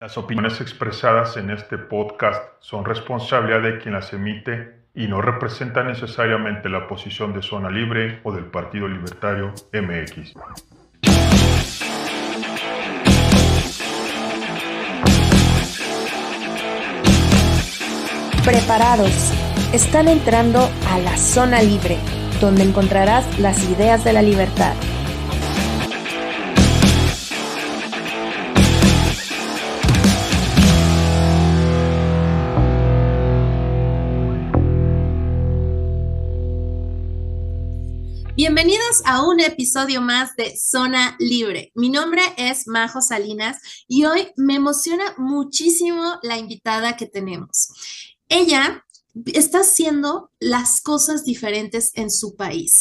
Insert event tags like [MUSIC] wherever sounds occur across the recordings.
Las opiniones expresadas en este podcast son responsabilidad de quien las emite y no representan necesariamente la posición de Zona Libre o del Partido Libertario MX. Preparados. Están entrando a la Zona Libre, donde encontrarás las ideas de la libertad Bienvenidos a un episodio más de Zona Libre. Mi nombre es Majo Salinas y hoy me emociona muchísimo la invitada que tenemos. Ella está haciendo las cosas diferentes en su país.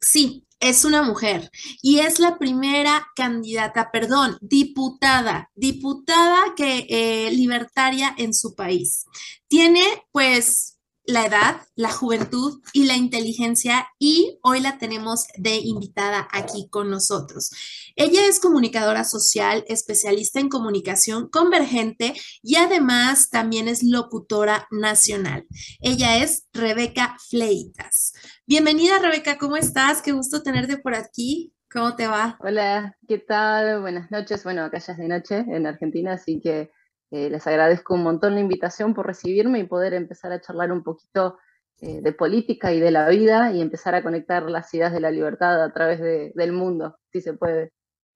Sí, es una mujer y es la primera candidata, perdón, diputada, diputada que eh, libertaria en su país. Tiene pues la edad, la juventud y la inteligencia y hoy la tenemos de invitada aquí con nosotros. Ella es comunicadora social, especialista en comunicación convergente y además también es locutora nacional. Ella es Rebeca Fleitas. Bienvenida Rebeca, ¿cómo estás? Qué gusto tenerte por aquí. ¿Cómo te va? Hola, ¿qué tal? Buenas noches. Bueno, acá ya es de noche en Argentina, así que eh, les agradezco un montón la invitación por recibirme y poder empezar a charlar un poquito eh, de política y de la vida y empezar a conectar las ideas de la libertad a través del mundo, si se puede.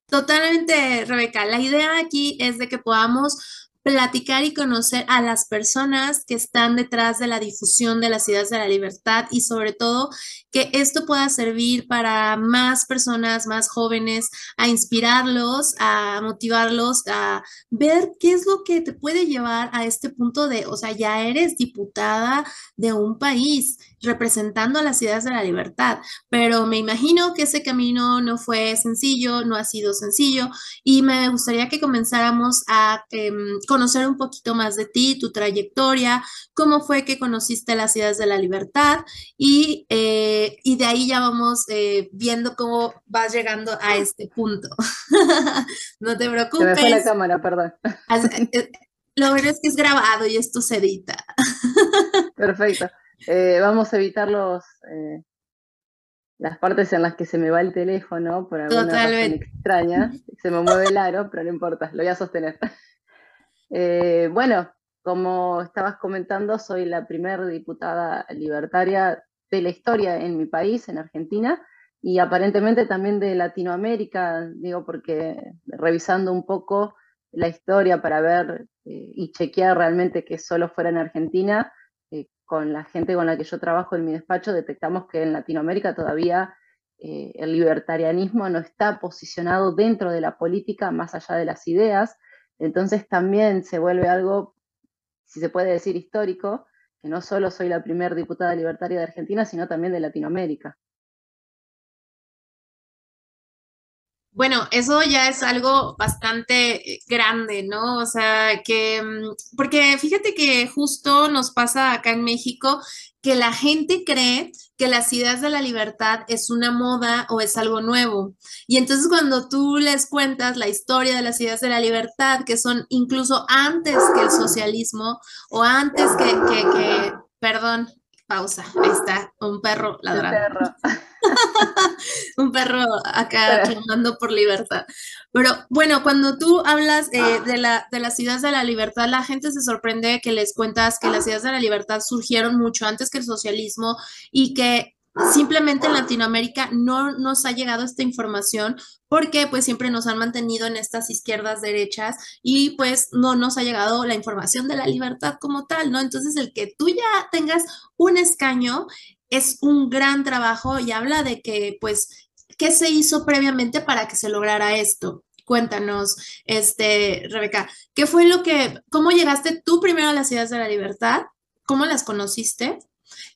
Totalmente, Rebeca. La idea aquí es de que podamos platicar y conocer a las personas que están detrás de la difusión de las ideas de la libertad y sobre todo que esto pueda servir para más personas, más jóvenes, a inspirarlos, a motivarlos, a ver qué es lo que te puede llevar a este punto de, o sea, ya eres diputada de un país representando las ideas de la libertad, pero me imagino que ese camino no fue sencillo, no ha sido sencillo y me gustaría que comenzáramos a em, conocer un poquito más de ti, tu trayectoria, cómo fue que conociste las ideas de la libertad y, eh, y de ahí ya vamos eh, viendo cómo vas llegando a este punto. [LAUGHS] no te preocupes. Me fue la cámara, perdón. Eh, lo bueno es que es grabado y esto se edita. Perfecto. Eh, vamos a evitar los, eh, las partes en las que se me va el teléfono por alguna razón extraña. Se me mueve el aro, pero no importa, lo voy a sostener. Eh, bueno, como estabas comentando, soy la primera diputada libertaria de la historia en mi país, en Argentina, y aparentemente también de Latinoamérica, digo, porque revisando un poco la historia para ver y chequear realmente que solo fuera en Argentina, con la gente con la que yo trabajo en mi despacho, detectamos que en Latinoamérica todavía eh, el libertarianismo no está posicionado dentro de la política más allá de las ideas, entonces también se vuelve algo, si se puede decir, histórico, que no solo soy la primera diputada libertaria de Argentina, sino también de Latinoamérica. Bueno, eso ya es algo bastante eh, grande, ¿no? O sea, que, mm, porque fíjate que justo nos pasa acá en México que la gente cree que las ideas de la libertad es una moda o es algo nuevo. Y entonces cuando tú les cuentas la historia de las ideas de la libertad, que son incluso antes que el socialismo o antes que, que, que perdón, pausa, ahí está, un perro ladrando. [LAUGHS] un perro acá clamando por libertad. Pero bueno, cuando tú hablas eh, de, la, de las ideas de la libertad, la gente se sorprende que les cuentas que las ideas de la libertad surgieron mucho antes que el socialismo y que simplemente en Latinoamérica no nos ha llegado esta información porque pues siempre nos han mantenido en estas izquierdas derechas y pues no nos ha llegado la información de la libertad como tal, ¿no? Entonces el que tú ya tengas un escaño es un gran trabajo y habla de que pues qué se hizo previamente para que se lograra esto. Cuéntanos, este, Rebeca, ¿qué fue lo que, cómo llegaste tú primero a las ideas de la libertad? ¿Cómo las conociste?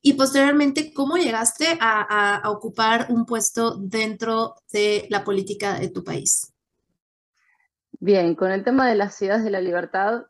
Y posteriormente, ¿cómo llegaste a, ocupar un puesto dentro de la política de tu país? Bien, con el tema de las ciudades de la libertad,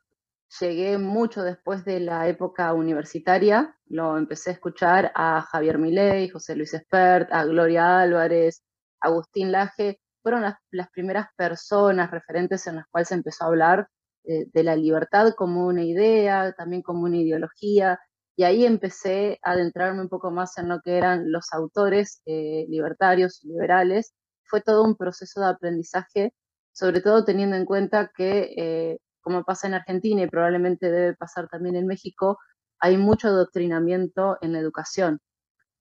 llegué mucho después de la época universitaria. Lo empecé a escuchar a Javier Milei, José Luis Espert, a Gloria Álvarez, Agustín Laje. Fueron las, primeras personas referentes en las cuales se empezó a hablar eh, de la libertad como una idea, también como una ideología, y ahí empecé a adentrarme un poco más en lo que eran los autores eh, libertarios, liberales. Fue todo un proceso de aprendizaje, sobre todo teniendo en cuenta que, eh, como pasa en Argentina y probablemente debe pasar también en México, hay mucho adoctrinamiento en la educación.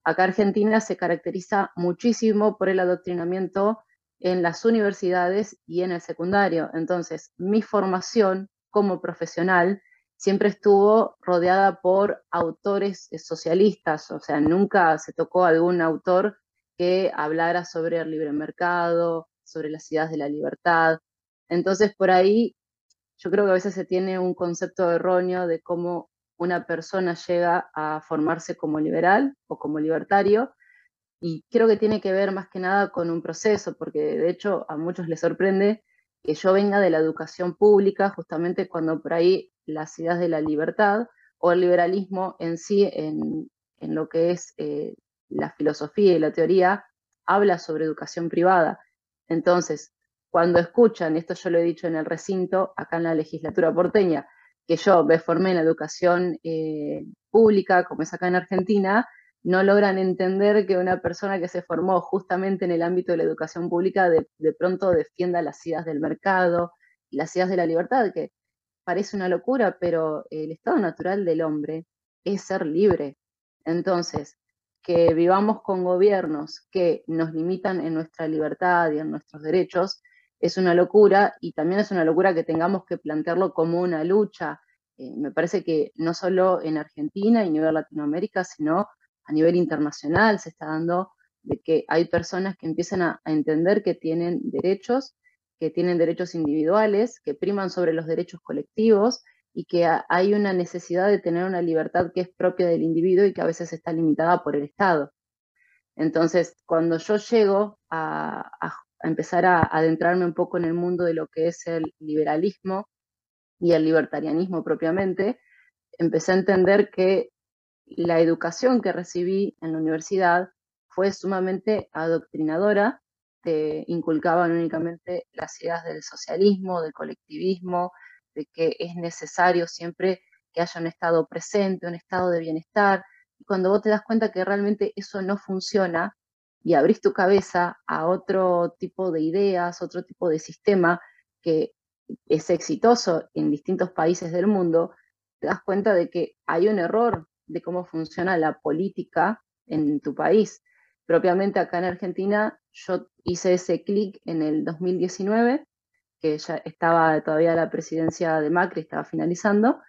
Acá Argentina se caracteriza muchísimo por el adoctrinamiento en las universidades y en el secundario. Entonces, mi formación como profesional siempre estuvo rodeada por autores eh, socialistas, o sea, nunca se tocó algún autor que hablara sobre el libre mercado, sobre las ideas de la libertad. Entonces, por ahí, yo creo que a veces se tiene un concepto erróneo de cómo una persona llega a formarse como liberal o como libertario, y creo que tiene que ver más que nada con un proceso, porque de hecho a muchos les sorprende que yo venga de la educación pública, justamente cuando por ahí las ideas de la libertad o el liberalismo en sí, en, lo que es eh, la filosofía y la teoría, habla sobre educación privada. Entonces, cuando escuchan, esto yo lo he dicho en el recinto, acá en la legislatura porteña, que yo me formé en la educación eh, pública, como es acá en Argentina, no logran entender que una persona que se formó justamente en el ámbito de la educación pública de, pronto defienda las ideas del mercado, las ideas de la libertad, que parece una locura, pero el estado natural del hombre es ser libre. Entonces, que vivamos con gobiernos que nos limitan en nuestra libertad y en nuestros derechos es una locura y también es una locura que tengamos que plantearlo como una lucha. Eh, me parece que no solo en Argentina y a nivel Latinoamérica, sino a nivel internacional se está dando de que hay personas que empiezan a, entender que tienen derechos, que tienen derechos individuales, que priman sobre los derechos colectivos y que hay una necesidad de tener una libertad que es propia del individuo y que a veces está limitada por el Estado. Entonces, cuando yo llego a, empezar a adentrarme un poco en el mundo de lo que es el liberalismo y el libertarianismo propiamente, empecé a entender que la educación que recibí en la universidad fue sumamente adoctrinadora, te inculcaban únicamente las ideas del socialismo, del colectivismo, de que es necesario siempre que haya un estado presente, un estado de bienestar. Y cuando vos te das cuenta que realmente eso no funciona y abrís tu cabeza a otro tipo de ideas, otro tipo de sistema que es exitoso en distintos países del mundo, te das cuenta de que hay un error de cómo funciona la política en tu país. Propiamente acá en Argentina, yo hice ese clic en el 2019, que ya estaba todavía la presidencia de Macri, estaba finalizando,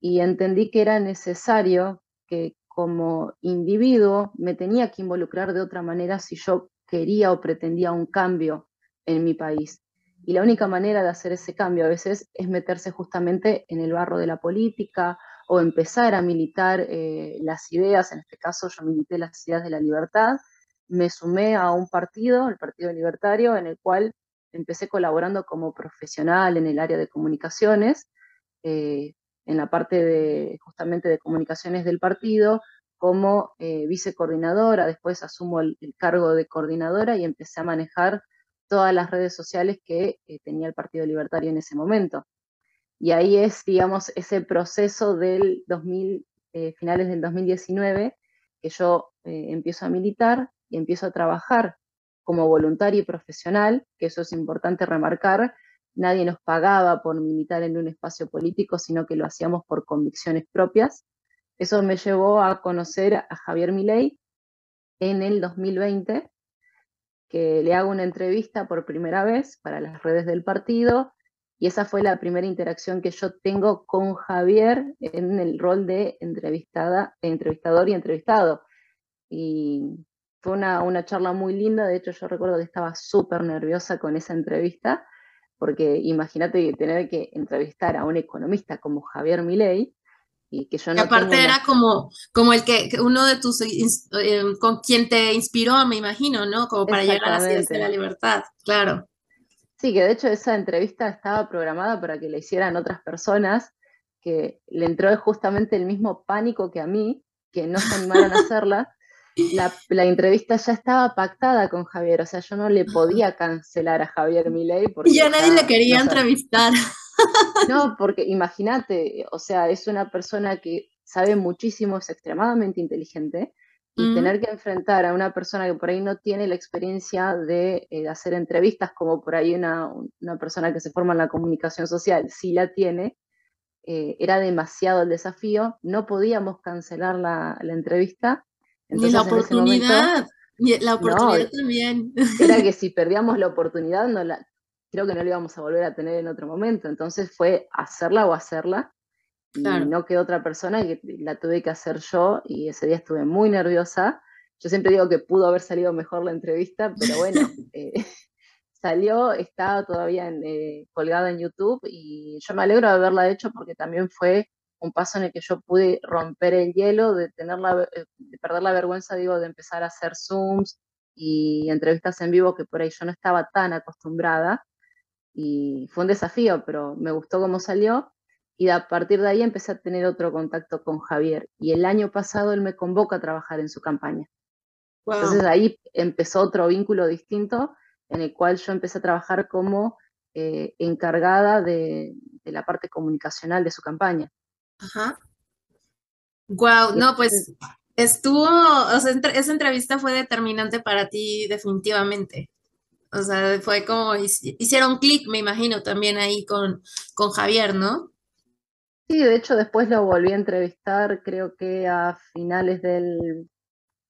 y entendí que era necesario que como individuo me tenía que involucrar de otra manera si yo quería o pretendía un cambio en mi país. Y la única manera de hacer ese cambio a veces es meterse justamente en el barro de la política o empezar a militar eh, las ideas, en este caso yo milité las ideas de la libertad, me sumé a un partido, el Partido Libertario, en el cual empecé colaborando como profesional en el área de comunicaciones, eh, en la parte de justamente de comunicaciones del partido, como eh, vicecoordinadora, después asumo el, cargo de coordinadora y empecé a manejar todas las redes sociales que tenía el Partido Libertario en ese momento. Y ahí es, digamos, ese proceso del 2000, eh, finales del 2019, que yo eh, empiezo a militar y empiezo a trabajar como voluntario y profesional, que eso es importante remarcar. Nadie nos pagaba por militar en un espacio político, sino que lo hacíamos por convicciones propias. Eso me llevó a conocer a Javier Milei en el 2020, que le hago una entrevista por primera vez para las redes del partido y esa fue la primera interacción que yo tengo con Javier en el rol de entrevistada, entrevistador y entrevistado. Y fue una, una charla muy linda, de hecho yo recuerdo que estaba súper nerviosa con esa entrevista, porque imagínate tener que entrevistar a un economista como Javier Milei, y que yo no... aparte era como, como el que, uno de tus, eh, con quien te inspiró, me imagino, ¿no? Como para llegar a la la libertad, claro. Sí, que de hecho esa entrevista estaba programada para que la hicieran otras personas, que le entró justamente el mismo pánico que a mí, que no se animaron a [LAUGHS] hacerla. La, entrevista ya estaba pactada con Javier, o sea, yo no le podía cancelar a Javier Milei. Porque y ya nadie le quería entrevistar. [LAUGHS] No, porque imagínate, o sea, es una persona que sabe muchísimo, es extremadamente inteligente, y tener que enfrentar a una persona que por ahí no tiene la experiencia de, eh, hacer entrevistas, como por ahí una, persona que se forma en la comunicación social sí la tiene, eh, era demasiado el desafío, no podíamos cancelar la, entrevista. Ni la oportunidad, la oportunidad también. [LAUGHS] Era que si perdíamos la oportunidad, no la, creo que no la íbamos a volver a tener en otro momento. Entonces fue hacerla o hacerla. Y no quedó otra persona y la tuve que hacer yo y ese día estuve muy nerviosa. Yo siempre digo que pudo haber salido mejor la entrevista, pero bueno, [LAUGHS] eh, [LAUGHS] salió, está todavía en, eh, colgada en YouTube y yo me alegro de haberla hecho porque también fue un paso en el que yo pude romper el hielo, de, tener la, eh, de perder la vergüenza, digo, de empezar a hacer Zooms y entrevistas en vivo que por ahí yo no estaba tan acostumbrada y fue un desafío, pero me gustó cómo salió y a partir de ahí empecé a tener otro contacto con Javier y el año pasado él me convoca a trabajar en su campaña. Entonces ahí empezó otro vínculo distinto en el cual yo empecé a trabajar como eh, encargada de, la parte comunicacional de su campaña. Ajá. Wow, no, pues estuvo, o sea, esa entrevista fue determinante para ti definitivamente. O sea, fue como, hicieron clic, me imagino, también ahí con, con Javier, ¿no? Sí, de hecho después lo volví a entrevistar, creo que a finales del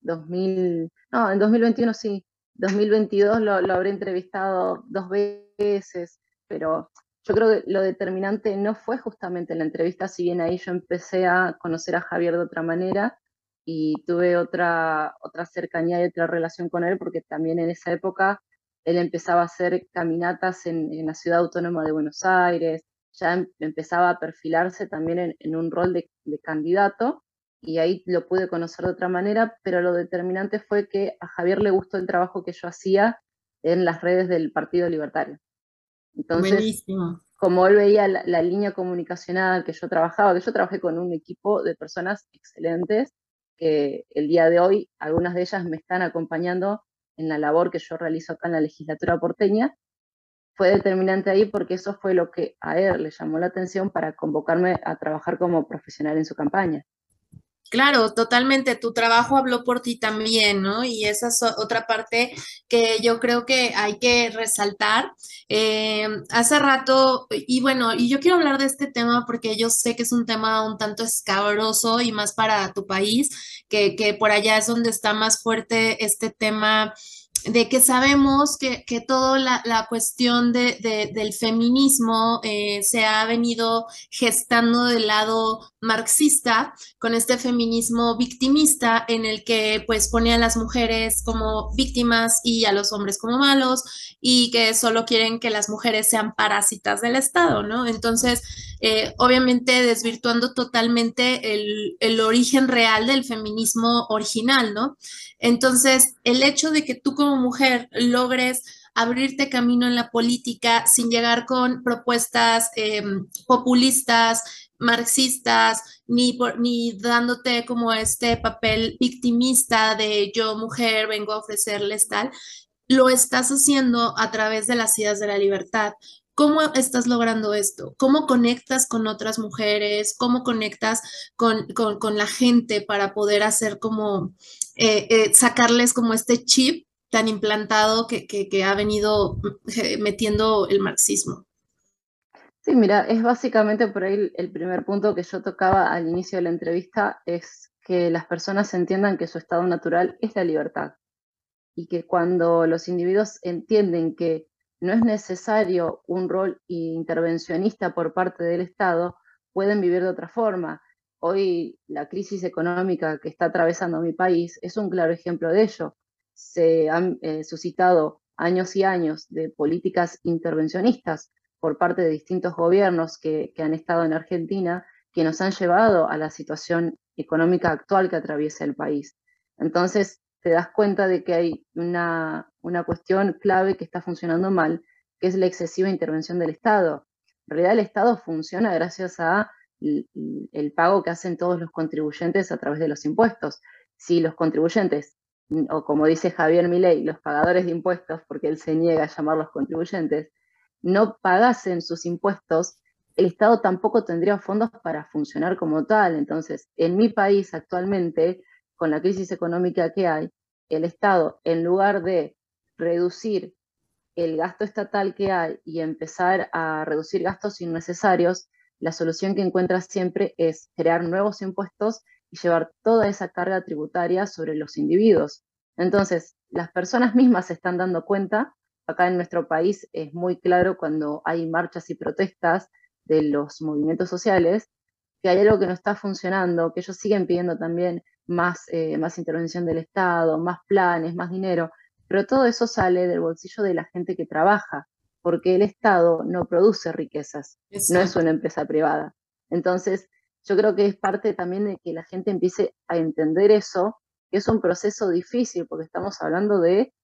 2000, no, en 2021 sí, 2022 lo, lo habré entrevistado dos veces, pero yo creo que lo determinante no fue justamente la entrevista, si bien ahí yo empecé a conocer a Javier de otra manera y tuve otra, otra cercanía y otra relación con él, porque también en esa época él empezaba a hacer caminatas en, la ciudad autónoma de Buenos Aires, ya em, empezaba a perfilarse también en, un rol de, candidato y ahí lo pude conocer de otra manera, pero lo determinante fue que a Javier le gustó el trabajo que yo hacía en las redes del Partido Libertario. Entonces, como él veía la, la, línea comunicacional que yo trabajaba, que yo trabajé con un equipo de personas excelentes, que el día de hoy algunas de ellas me están acompañando en la labor que yo realizo acá en la legislatura porteña, fue determinante ahí porque eso fue lo que a él le llamó la atención para convocarme a trabajar como profesional en su campaña. Claro, totalmente. Tu trabajo habló por ti también, ¿no? Y esa es otra parte que yo creo que hay que resaltar. Eh, hace rato, y bueno, y yo quiero hablar de este tema porque yo sé que es un tema un tanto escabroso y más para tu país, que, que por allá es donde está más fuerte este tema de que sabemos que, que toda la, cuestión de, del feminismo eh, se ha venido gestando del lado marxista, con este feminismo victimista en el que pues pone a las mujeres como víctimas y a los hombres como malos y que solo quieren que las mujeres sean parásitas del Estado, ¿no? Entonces, eh, obviamente desvirtuando totalmente el, el origen real del feminismo original, ¿no? Entonces, el hecho de que tú como mujer logres abrirte camino en la política sin llegar con propuestas em, populistas, marxistas, ni, ni dándote como este papel victimista de yo mujer vengo a ofrecerles tal, lo estás haciendo a través de las ideas de la libertad. ¿Cómo estás logrando esto? ¿Cómo conectas con otras mujeres? ¿Cómo conectas con, la gente para poder hacer como, eh, eh, sacarles como este chip tan implantado que, ha venido eh, metiendo el marxismo? Sí, mira, es básicamente por ahí el primer punto que yo tocaba al inicio de la entrevista, es que las personas entiendan que su estado natural es la libertad y que cuando los individuos entienden que no es necesario un rol intervencionista por parte del Estado, pueden vivir de otra forma. Hoy la crisis económica que está atravesando mi país es un claro ejemplo de ello. Se han eh, suscitado años y años de políticas intervencionistas por parte de distintos gobiernos que, han estado en Argentina, que nos han llevado a la situación económica actual que atraviesa el país. Entonces, te das cuenta de que hay una, cuestión clave que está funcionando mal, que es la excesiva intervención del Estado. En realidad el Estado funciona gracias a el, pago que hacen todos los contribuyentes a través de los impuestos. Si los contribuyentes, o como dice Javier Milei, los pagadores de impuestos, porque él se niega a llamarlos contribuyentes, no pagasen sus impuestos, el Estado tampoco tendría fondos para funcionar como tal. Entonces, en mi país actualmente, con la crisis económica que hay, el Estado, en lugar de reducir el gasto estatal que hay y empezar a reducir gastos innecesarios, la solución que encuentra siempre es crear nuevos impuestos y llevar toda esa carga tributaria sobre los individuos. Entonces, las personas mismas se están dando cuenta, acá en nuestro país es muy claro cuando hay marchas y protestas de los movimientos sociales, que hay algo que no está funcionando, que ellos siguen pidiendo también más, eh, más intervención del Estado, más planes, más dinero, pero todo eso sale del bolsillo de la gente que trabaja, porque el Estado no produce riquezas, no es una empresa privada. Entonces, yo creo que es parte también de que la gente empiece a entender eso, que es un proceso difícil, porque estamos hablando de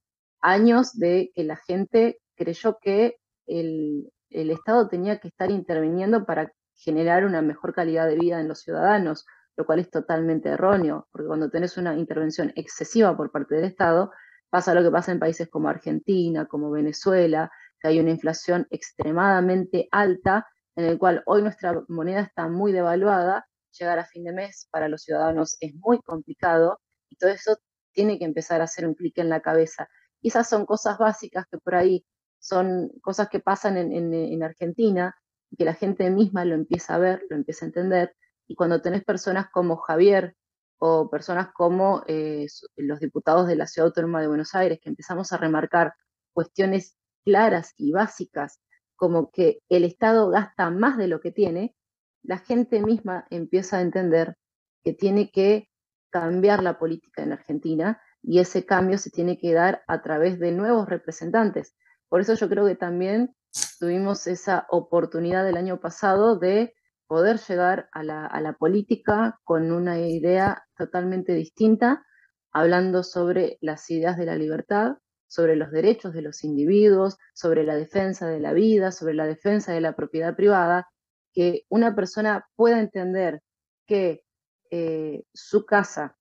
años de que la gente creyó que el, el Estado tenía que estar interviniendo para generar una mejor calidad de vida en los ciudadanos, lo cual es totalmente erróneo, porque cuando tenés una intervención excesiva por parte del Estado, pasa lo que pasa en países como Argentina, como Venezuela, que hay una inflación extremadamente alta, en el cual hoy nuestra moneda está muy devaluada, llegar a fin de mes para los ciudadanos es muy complicado, y todo eso tiene que empezar a hacer un clic en la cabeza. Y esas son cosas básicas que por ahí son cosas que pasan en, en, Argentina, y que la gente misma lo empieza a ver, lo empieza a entender, y cuando tenés personas como Javier o personas como eh, los diputados de la Ciudad Autónoma de Buenos Aires, que empezamos a remarcar cuestiones claras y básicas, como que el Estado gasta más de lo que tiene, la gente misma empieza a entender que tiene que cambiar la política en Argentina y ese cambio se tiene que dar a través de nuevos representantes. Por eso yo creo que también tuvimos esa oportunidad el año pasado de poder llegar a la, política con una idea totalmente distinta, hablando sobre las ideas de la libertad, sobre los derechos de los individuos, sobre la defensa de la vida, sobre la defensa de la propiedad privada, que una persona pueda entender que eh, su casa,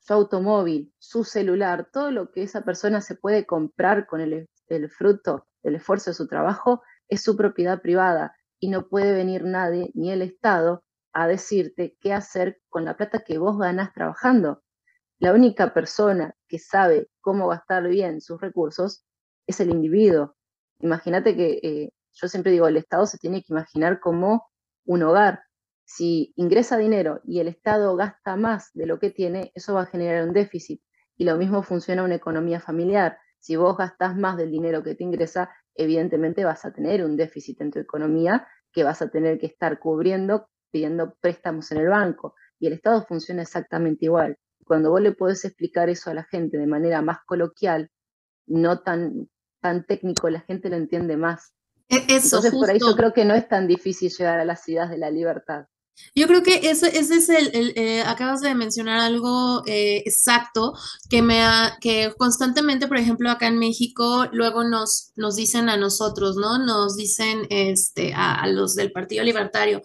su automóvil, su celular, todo lo que esa persona se puede comprar con el, el fruto del esfuerzo de su trabajo, es su propiedad privada y no puede venir nadie, ni el Estado, a decirte qué hacer con la plata que vos ganas trabajando. La única persona que sabe cómo gastar bien sus recursos es el individuo. Imagínate que eh, yo siempre digo, el Estado se tiene que imaginar como un hogar. Si ingresa dinero y el Estado gasta más de lo que tiene, eso va a generar un déficit. Y lo mismo funciona una economía familiar. Si vos gastás más del dinero que te ingresa, evidentemente vas a tener un déficit en tu economía que vas a tener que estar cubriendo pidiendo préstamos en el banco. Y el Estado funciona exactamente igual. Cuando vos le podés explicar eso a la gente de manera más coloquial, no tan, tan técnico, la gente lo entiende más. E, eso, Entonces, por ahí yo creo que no es tan difícil llegar a las ideas de la libertad. Yo creo que ese, ese es el, eh, acabas de mencionar algo eh, exacto que me ha, que constantemente, por ejemplo, acá en México, luego nos, nos dicen a nosotros, ¿no? Nos dicen este, a los del Partido Libertario,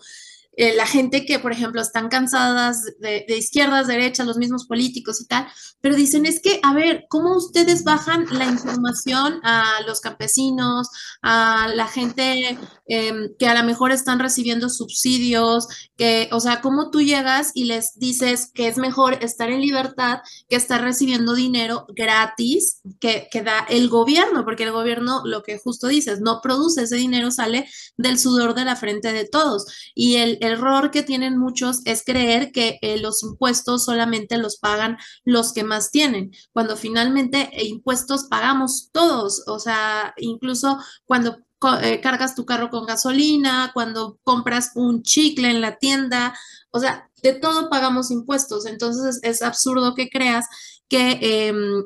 eh, la gente que, por ejemplo, están cansadas de, izquierdas, derechas, los mismos políticos y tal, pero dicen, es que, a ver, ¿cómo ustedes bajan la información a los campesinos, a la gente em, que a lo mejor están recibiendo subsidios, que, o sea, cómo tú llegas y les dices que es mejor estar en libertad que estar recibiendo dinero gratis que, que da el gobierno, porque el gobierno, lo que justo dices, no produce ese dinero, sale del sudor de la frente de todos. Y el error que tienen muchos es creer que eh, los impuestos solamente los pagan los que más tienen, cuando finalmente eh, impuestos pagamos todos, o sea, incluso cuando eh, cargas tu carro con gasolina, cuando compras un chicle en la tienda, o sea, de todo pagamos impuestos, entonces es absurdo que creas que em,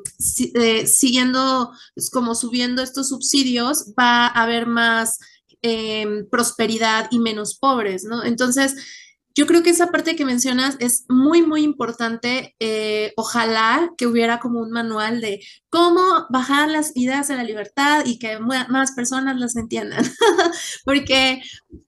siguiendo, como subiendo estos subsidios, va a haber más Em, prosperidad y menos pobres, ¿no? Entonces, yo creo que esa parte que mencionas es muy, muy importante. Eh, ojalá que hubiera como un manual de cómo bajar las ideas de la libertad y que más personas las entiendan. [LAUGHS] Porque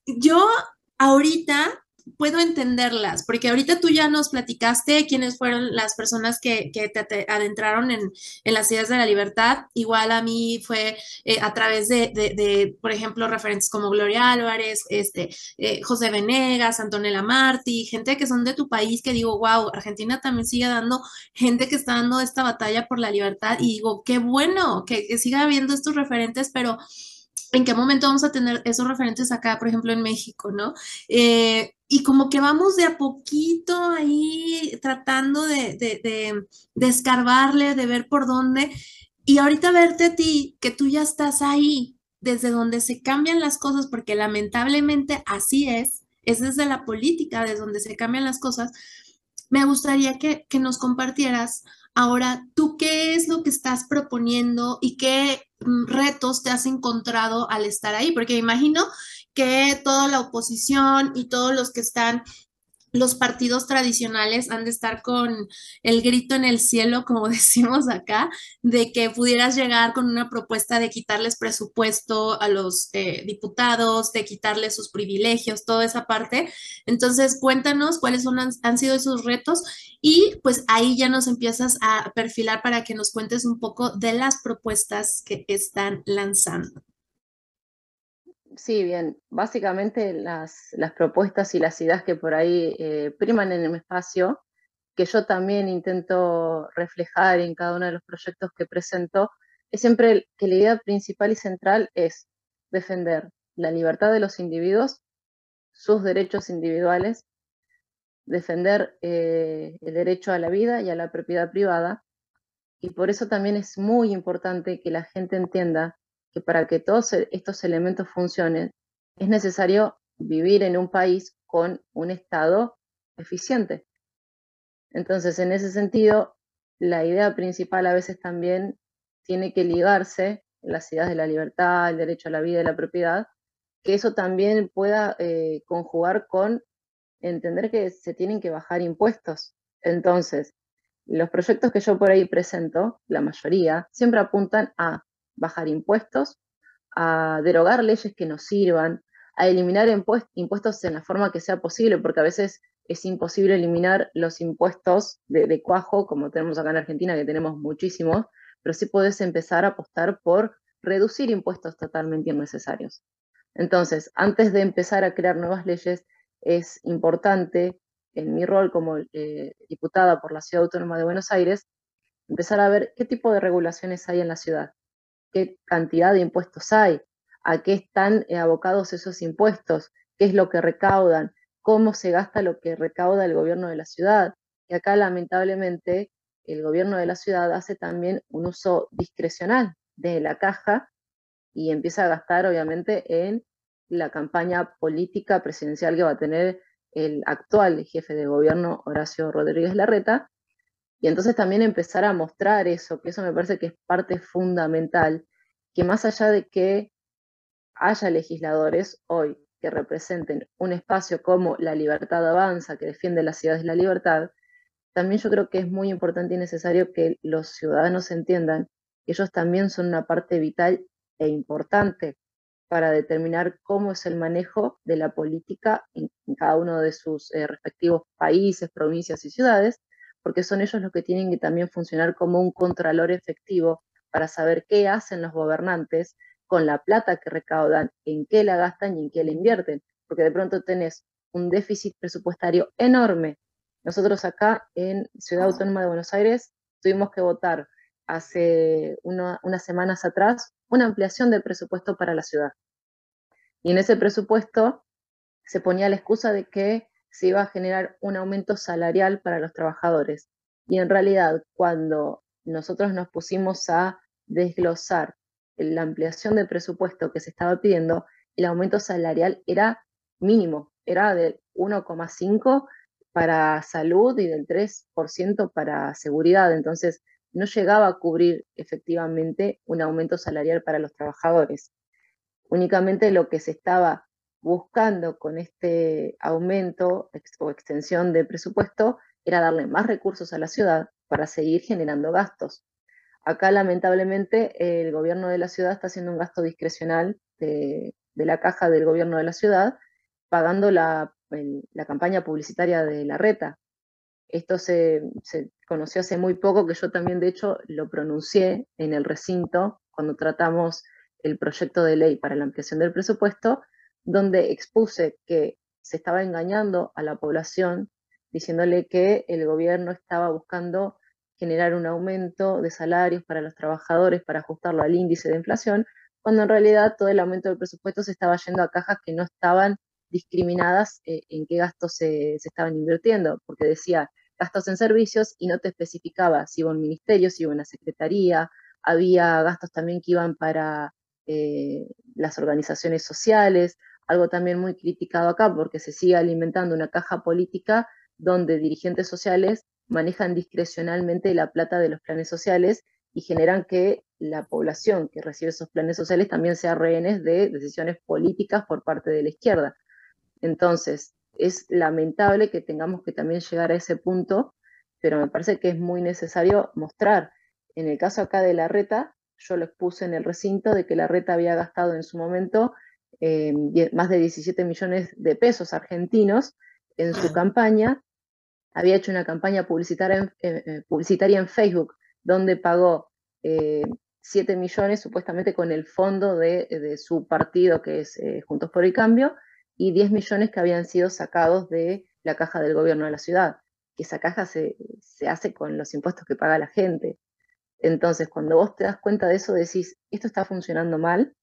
yo ahorita puedo entenderlas, porque ahorita tú ya nos platicaste quiénes fueron las personas que, te, adentraron en, las ideas de la libertad. Igual a mí fue eh, a través de, por ejemplo, referentes como Gloria Álvarez, este, eh, José Venegas, Antonella Martí, gente que son de tu país que digo, wow, Argentina también sigue dando gente que está dando esta batalla por la libertad y digo, qué bueno que, que siga habiendo estos referentes, pero en qué momento vamos a tener esos referentes acá, por ejemplo, en México, ¿no? Eh, y como que vamos de a poquito ahí tratando de, de, escarbarle, de ver por dónde. Y ahorita verte a ti, que tú ya estás ahí, desde donde se cambian las cosas, porque lamentablemente así es, es desde la política, desde donde se cambian las cosas, me gustaría que, que nos compartieras ahora tú qué es lo que estás proponiendo y qué Mm, retos te has encontrado al estar ahí? Porque imagino que toda la oposición y todos los que están los partidos tradicionales han de estar con el grito en el cielo, como [LAUGHS] decimos acá, de que pudieras llegar con una propuesta de quitarles presupuesto a los eh, diputados, de quitarles sus privilegios, toda esa parte. Entonces, cuéntanos cuáles son, han, sido esos retos y pues ahí ya nos empiezas a perfilar para que nos cuentes un poco de las propuestas que están lanzando. Sí, bien. Básicamente las, las, propuestas y las ideas que por ahí eh, priman en el espacio, que yo también intento reflejar en cada uno de los proyectos que presento, es siempre que la idea principal y central es defender la libertad de los individuos, sus derechos individuales, defender eh, el derecho a la vida y a la propiedad privada. Y por eso también es muy importante que la gente entienda que para que todos e, estos elementos funcionen es necesario vivir en un país con un Estado eficiente. Entonces, en ese sentido, la idea principal a veces también tiene que ligarse las ideas de la libertad, el derecho a la vida y la propiedad, que eso también pueda eh, conjugar con entender que se tienen que bajar impuestos. Entonces, los proyectos que yo por ahí presento, la mayoría, siempre apuntan a bajar impuestos, a derogar leyes que nos sirvan, a eliminar impuestos en la forma que sea posible, porque a veces es imposible eliminar los impuestos de, cuajo, como tenemos acá en Argentina, que tenemos muchísimos, pero sí puedes empezar a apostar por reducir impuestos totalmente innecesarios. Entonces, antes de empezar a crear nuevas leyes, es importante, en mi rol como eh, diputada por la Ciudad Autónoma de Buenos Aires, empezar a ver qué tipo de regulaciones hay en la ciudad, qué cantidad de impuestos hay, a qué están eh, abocados esos impuestos, qué es lo que recaudan, cómo se gasta lo que recauda el gobierno de la ciudad. Y acá lamentablemente el gobierno de la ciudad hace también un uso discrecional de la caja y empieza a gastar obviamente en la campaña política presidencial que va a tener el actual jefe de gobierno, Horacio Rodríguez Larreta, y entonces también empezar a mostrar eso, que eso me parece que es parte fundamental, que más allá de que haya legisladores hoy que representen un espacio como la libertad avanza, que defiende las ciudades de la libertad, también yo creo que es muy importante y necesario que los ciudadanos entiendan que ellos también son una parte vital e importante para determinar cómo es el manejo de la política en, cada uno de sus eh, respectivos países, provincias y ciudades, porque son ellos los que tienen que también funcionar como un contralor efectivo para saber qué hacen los gobernantes con la plata que recaudan, en qué la gastan y en qué la invierten, porque de pronto tenés un déficit presupuestario enorme. Nosotros acá en Ciudad Autónoma de Buenos Aires tuvimos que votar hace unas semanas atrás una ampliación del presupuesto para la ciudad. Y en ese presupuesto se ponía la excusa de que se iba a generar un aumento salarial para los trabajadores. Y en realidad, cuando nosotros nos pusimos a desglosar la ampliación de presupuesto que se estaba pidiendo, el aumento salarial era mínimo, era del 1,5 para salud y del 3% para seguridad. Entonces, no llegaba a cubrir efectivamente un aumento salarial para los trabajadores. Únicamente lo que se estaba buscando con este aumento o extensión de presupuesto era darle más recursos a la ciudad para seguir generando gastos. Acá lamentablemente el gobierno de la ciudad está haciendo un gasto discrecional de, la caja del gobierno de la ciudad, pagando la, campaña publicitaria de la reta. Esto se, conoció hace muy poco, que yo también de hecho lo pronuncié en el recinto cuando tratamos el proyecto de ley para la ampliación del presupuesto, donde expuse que se estaba engañando a la población diciéndole que el gobierno estaba buscando generar un aumento de salarios para los trabajadores para ajustarlo al índice de inflación, cuando en realidad todo el aumento del presupuesto se estaba yendo a cajas que no estaban discriminadas eh, en qué gastos se, estaban invirtiendo, porque decía gastos en servicios y no te especificaba si iba un ministerio, si iba una secretaría, había gastos también que iban para eh, las organizaciones sociales, algo también muy criticado acá porque se sigue alimentando una caja política donde dirigentes sociales manejan discrecionalmente la plata de los planes sociales y generan que la población que recibe esos planes sociales también sea rehenes de decisiones políticas por parte de la izquierda. Entonces, es lamentable que tengamos que también llegar a ese punto, pero me parece que es muy necesario mostrar. En el caso acá de la reta, yo lo expuse en el recinto de que la reta había gastado en su momento eh, más de 17 millones de pesos argentinos en su campaña había hecho una campaña publicitaria en, eh, eh, publicitaria en Facebook, donde pagó 7 eh, millones supuestamente con el fondo de, su partido, que es Juntos por el Cambio, y 10 millones que habían sido sacados de la caja del gobierno de la ciudad, que esa caja se, se hace con los impuestos que paga la gente. Entonces, cuando vos te das cuenta de eso, decís, esto está funcionando mal,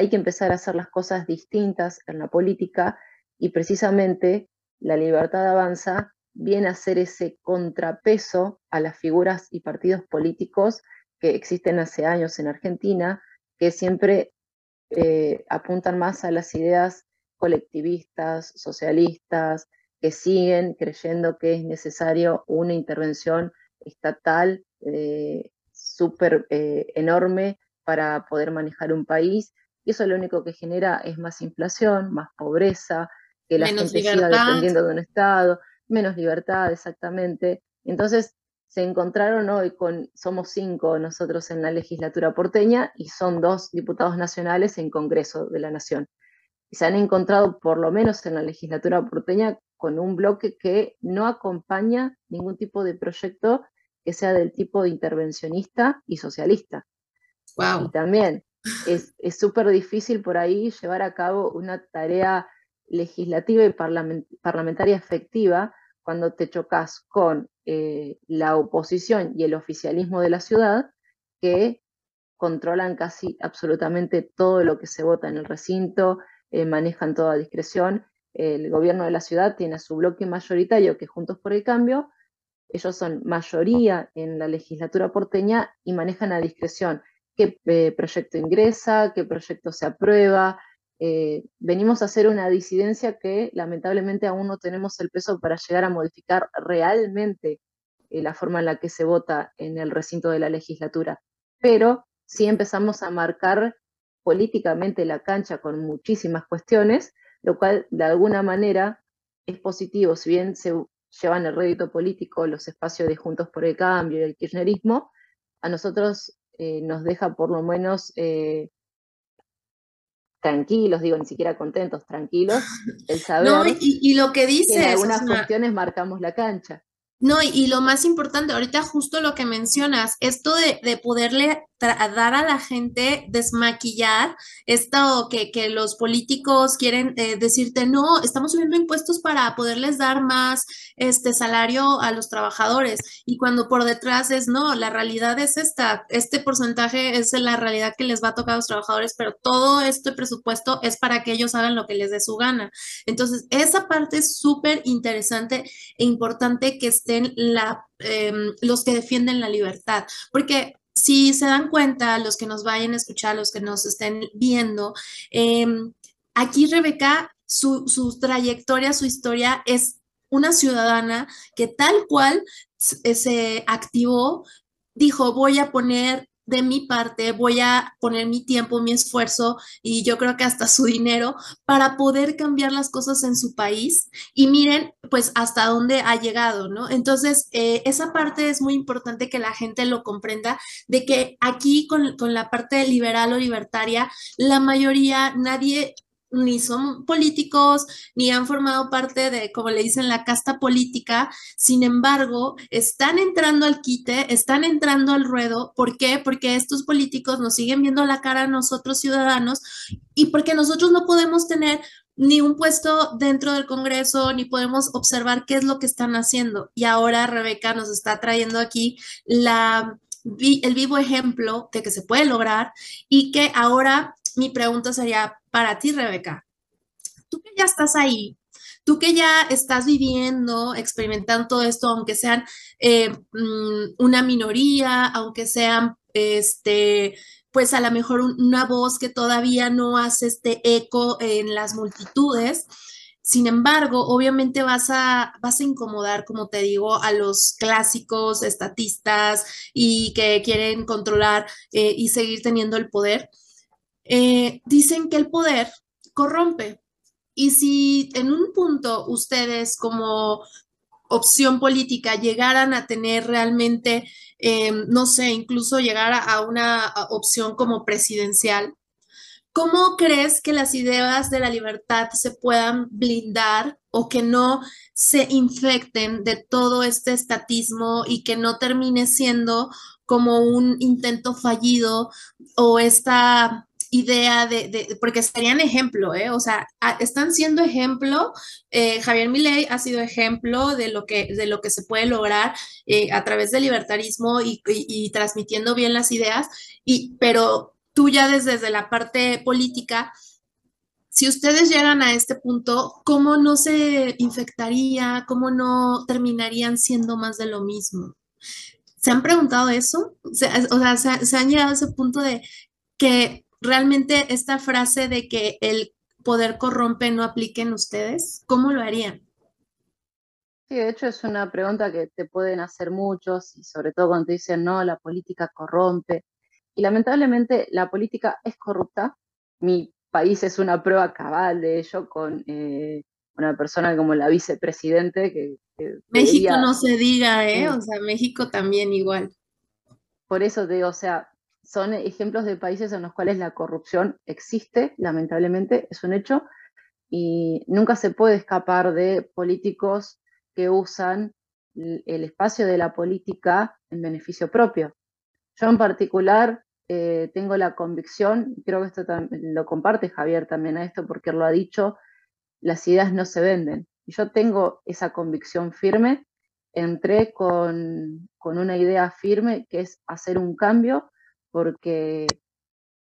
hay que empezar a hacer las cosas distintas en la política y precisamente la libertad avanza viene a ser ese contrapeso a las figuras y partidos políticos que existen hace años en Argentina, que siempre eh, apuntan más a las ideas colectivistas, socialistas, que siguen creyendo que es necesario una intervención estatal eh, súper eh, enorme para poder manejar un país. Y eso lo único que genera es más inflación, más pobreza, que la gente siga dependiendo de un Estado, menos libertad, exactamente. Entonces se encontraron hoy con, somos cinco nosotros en la legislatura porteña y son dos diputados nacionales en Congreso de la Nación. Y se han encontrado, por lo menos en la legislatura porteña, con un bloque que no acompaña ningún tipo de proyecto que sea del tipo intervencionista y socialista. Wow. Y también es súper difícil por ahí llevar a cabo una tarea legislativa y parlamentaria efectiva cuando te chocas con eh, la oposición y el oficialismo de la ciudad que controlan casi absolutamente todo lo que se vota en el recinto, eh, manejan toda discreción. El gobierno de la ciudad tiene su bloque mayoritario, que Juntos por el Cambio, ellos son mayoría en la legislatura porteña y manejan a discreción qué eh, proyecto ingresa, qué proyecto se aprueba, eh, venimos a hacer una disidencia que lamentablemente aún no tenemos el peso para llegar a modificar realmente eh, la forma en la que se vota en el recinto de la legislatura. Pero sí empezamos a marcar políticamente la cancha con muchísimas cuestiones, lo cual de alguna manera es positivo, si bien se llevan el rédito político los espacios de Juntos por el Cambio y el kirchnerismo, a nosotros eh, nos deja por lo menos tranquilos, digo, ni siquiera contentos, tranquilos, el [LAUGHS] saber no, y, lo que dice en algunas cuestiones marcamos la cancha. No, y, lo más importante, ahorita justo lo que mencionas, esto de, de poderle dar a la gente desmaquillar esto que, que los políticos quieren eh, decirte, no, estamos subiendo impuestos para poderles dar más este salario a los trabajadores. Y cuando por detrás es, no, la realidad es esta, este porcentaje es la realidad que les va a tocar a los trabajadores, pero todo este presupuesto es para que ellos hagan lo que les dé su gana. Entonces, esa parte es súper interesante e importante que em, los que defienden la libertad, porque si se dan cuenta, los que nos vayan a escuchar, los que nos estén viendo, em, aquí Rebeca, su, su trayectoria, su historia es una ciudadana que tal cual se activó, dijo, voy a poner de mi parte voy a poner mi tiempo, mi esfuerzo y yo creo que hasta su dinero para poder cambiar las cosas en su país. Y miren, pues hasta dónde ha llegado, ¿no? Entonces, eh, esa parte es muy importante que la gente lo comprenda, de que aquí con, con la parte liberal o libertaria, la mayoría, nadie ni son políticos, ni han formado parte de, como le dicen, la casta política. Sin embargo, están entrando al quite, están entrando al ruedo. ¿Por qué? Porque estos políticos nos siguen viendo la cara a nosotros ciudadanos y porque nosotros no podemos tener ni un puesto dentro del Congreso, ni podemos observar qué es lo que están haciendo. Y ahora Rebeca nos está trayendo aquí la, el vivo ejemplo de que se puede lograr y que ahora mi pregunta sería para ti, Rebeca. Tú que ya estás ahí, tú que ya estás viviendo, experimentando todo esto, aunque sean eh, mm, una minoría, aunque sean este, pues a lo mejor una voz que todavía no hace este eco en las multitudes. Sin embargo, obviamente vas a, vas a incomodar, como te digo, a los clásicos estatistas y que quieren controlar eh, y seguir teniendo el poder. Eh, dicen que el poder corrompe. Y si en un punto ustedes como opción política llegaran a tener realmente, em, no sé, incluso llegar a, una opción como presidencial, ¿cómo crees que las ideas de la libertad se puedan blindar o que no se infecten de todo este estatismo y que no termine siendo como un intento fallido o esta idea de, porque serían ejemplo, ¿eh? O sea, están siendo ejemplo. Eh, Javier Milei ha sido ejemplo de lo que, de lo que se puede lograr eh, a través del libertarismo y, transmitiendo bien las ideas, y, pero tú ya desde, desde la parte política, si ustedes llegan a este punto, ¿cómo no se infectaría? ¿Cómo no terminarían siendo más de lo mismo? ¿Se han preguntado eso? O sea, se, se han llegado a ese punto de que realmente esta frase de que el poder corrompe no aplique en ustedes? ¿Cómo lo harían? Sí, de hecho es una pregunta que te pueden hacer muchos y sobre todo cuando te dicen, no, la política corrompe. Y lamentablemente la política es corrupta. Mi país es una prueba cabal de ello con eh, una persona como la vicepresidente que... México no se diga, ¿eh? O sea, México también igual. Por eso te digo, o sea, son ejemplos de países en los cuales la corrupción existe, lamentablemente, es un hecho, y nunca se puede escapar de políticos que usan el espacio de la política en beneficio propio. Yo en particular eh, tengo la convicción, creo que esto lo comparte Javier también a esto porque lo ha dicho, las ideas no se venden. Y yo tengo esa convicción firme, entré con, con una idea firme que es hacer un cambio porque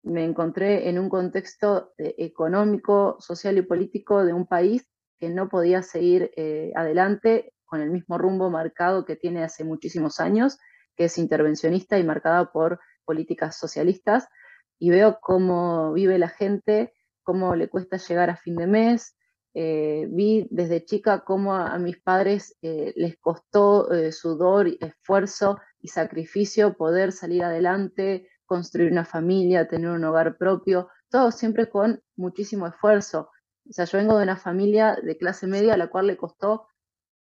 me encontré en un contexto eh, económico, social y político de un país que no podía seguir eh, adelante con el mismo rumbo marcado que tiene hace muchísimos años, que es intervencionista y marcada por políticas socialistas, y veo cómo vive la gente, cómo le cuesta llegar a fin de mes. Eh, vi desde chica cómo a, mis padres les costó sudor, esfuerzo y sacrificio poder salir adelante, construir una familia, tener un hogar propio, todo siempre con muchísimo esfuerzo. O sea, yo vengo de una familia de clase media a la cual le costó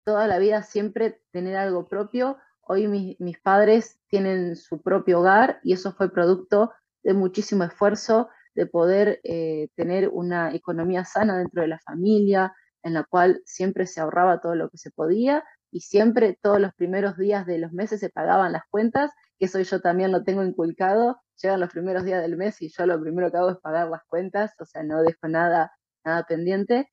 toda la vida siempre tener algo propio. Hoy mis, padres tienen su propio hogar y eso fue producto de muchísimo esfuerzo, de poder eh, tener una economía sana dentro de la familia, en la cual siempre se ahorraba todo lo que se podía y siempre todos los primeros días de los meses se pagaban las cuentas, que eso yo también lo tengo inculcado. Llegan los primeros días del mes y yo lo primero que hago es pagar las cuentas, o sea, no dejo nada, nada pendiente.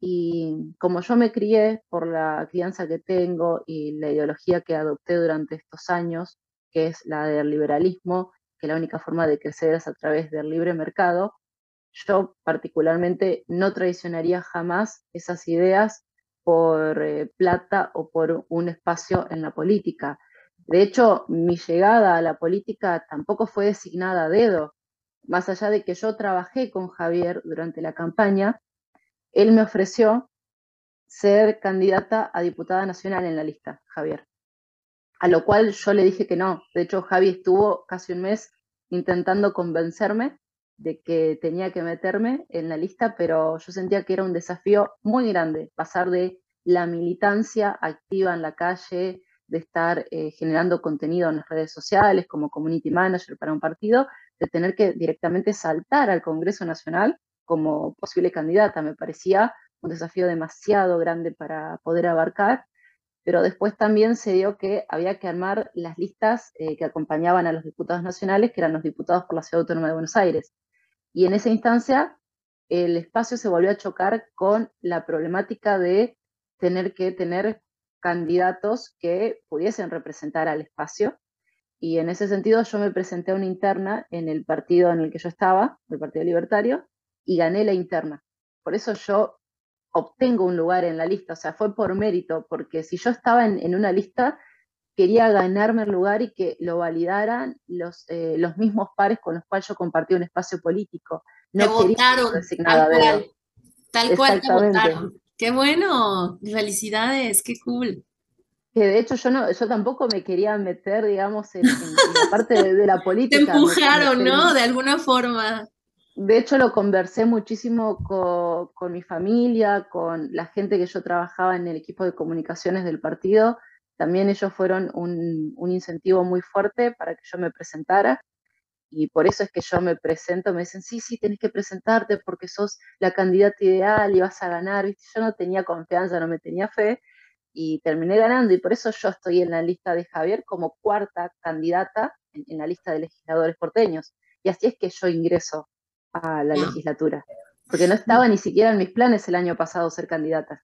Y como yo me crié por la crianza que tengo y la ideología que adopté durante estos años, que es la del liberalismo, que la única forma de crecer es a través del libre mercado, yo particularmente no traicionaría jamás esas ideas por eh, plata o por un espacio en la política. De hecho, mi llegada a la política tampoco fue designada a dedo. Más allá de que yo trabajé con Javier durante la campaña, él me ofreció ser candidata a diputada nacional en la lista, Javier. A lo cual yo le dije que no. De hecho, Javi estuvo casi un mes intentando convencerme de que tenía que meterme en la lista, pero yo sentía que era un desafío muy grande pasar de la militancia activa en la calle, de estar eh, generando contenido en las redes sociales como community manager para un partido, de tener que directamente saltar al Congreso Nacional como posible candidata. Me parecía un desafío demasiado grande para poder abarcar, pero después también se dio que había que armar las listas eh, que acompañaban a los diputados nacionales, que eran los diputados por la Ciudad Autónoma de Buenos Aires. Y en esa instancia el espacio se volvió a chocar con la problemática de tener que tener candidatos que pudiesen representar al espacio. Y en ese sentido yo me presenté a una interna en el partido en el que yo estaba, el Partido Libertario, y gané la interna. Por eso yo obtengo un lugar en la lista, o sea, fue por mérito, porque si yo estaba en, una lista, quería ganarme el lugar y que lo validaran los, eh, los mismos pares con los cuales yo compartí un espacio político. No te votaron, tal cual, tal cual te votaron. Qué bueno, felicidades, qué cool. Que de hecho yo no, yo tampoco me quería meter, digamos, en, la parte de, la [LAUGHS] política. Te empujaron, ¿no? De alguna forma. De hecho lo conversé muchísimo con, mi familia, con la gente que yo trabajaba en el equipo de comunicaciones del partido. También ellos fueron un, incentivo muy fuerte para que yo me presentara y por eso es que yo me presento, me dicen, sí, sí, tenés que presentarte porque sos la candidata ideal y vas a ganar, ¿viste? Yo no tenía confianza, no me tenía fe y terminé ganando y por eso yo estoy en la lista de Javier como cuarta candidata en, la lista de legisladores porteños. Y así es que yo ingreso a la ah. legislatura, porque no estaba ni siquiera en mis planes el año pasado ser candidata.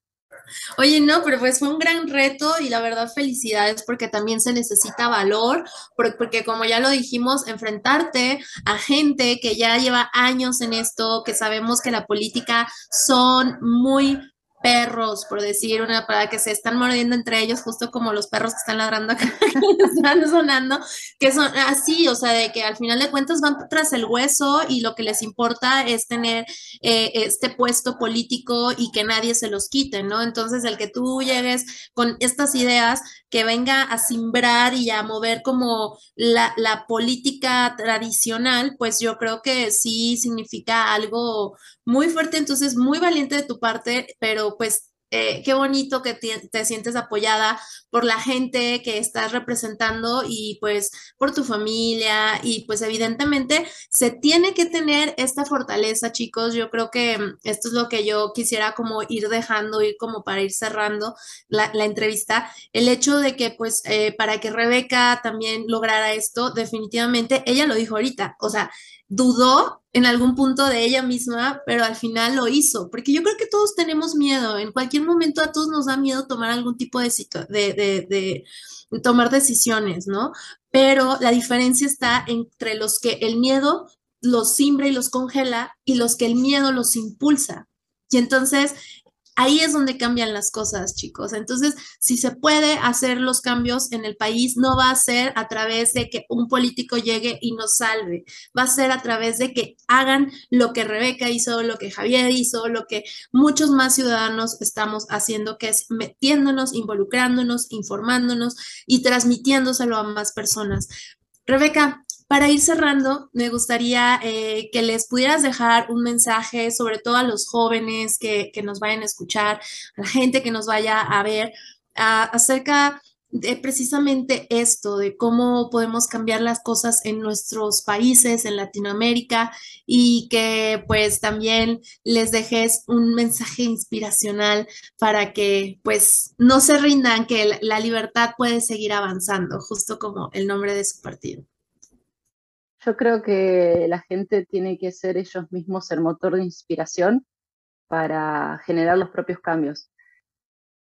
Oye, no, pero pues fue un gran reto y la verdad felicidades porque también se necesita valor, porque como ya lo dijimos, enfrentarte a gente que ya lleva años en esto, que sabemos que la política son muy perros, por decir una para que se están mordiendo entre ellos, justo como los perros que están ladrando acá, [LAUGHS] que están sonando, que son así, o sea, de que al final de cuentas van tras el hueso y lo que les importa es tener eh, este puesto político y que nadie se los quite, ¿no? Entonces, el que tú llegues con estas ideas, que venga a simbrar y a mover como la política tradicional, pues yo creo que sí significa algo muy fuerte, entonces muy valiente de tu parte, pero pues eh, qué bonito que te, sientes apoyada por la gente que estás representando y pues por tu familia y pues evidentemente se tiene que tener esta fortaleza, chicos. Yo creo que mm, esto es lo que yo quisiera como ir dejando, ir como para ir cerrando la, entrevista. El hecho de que pues eh, para que Rebeca también lograra esto, definitivamente, ella lo dijo ahorita, o sea, dudó en algún punto de ella misma, pero al final lo hizo, porque yo creo que todos tenemos miedo, en cualquier momento a todos nos da miedo tomar algún tipo de, de, de, tomar decisiones, ¿no? Pero la diferencia está entre los que el miedo los simbra y los congela y los que el miedo los impulsa. Y entonces Ahí es donde cambian las cosas, chicos. Entonces, si se puede hacer los cambios en el país, no va a ser a través de que un político llegue y nos salve, va a ser a través de que hagan lo que Rebeca hizo, lo que Javier hizo, lo que muchos más ciudadanos estamos haciendo, que es metiéndonos, involucrándonos, informándonos y transmitiéndoselo a más personas. Rebeca, para ir cerrando, me gustaría eh, que les pudieras dejar un mensaje, sobre todo a los jóvenes que, nos vayan a escuchar, a la gente que nos vaya a ver, acerca de precisamente esto, de cómo podemos cambiar las cosas en nuestros países, en Latinoamérica, y que pues también les dejes un mensaje inspiracional para que pues no se rindan, que la libertad puede seguir avanzando, justo como el nombre de su partido. Yo creo que la gente tiene que ser ellos mismos el motor de inspiración para generar los propios cambios.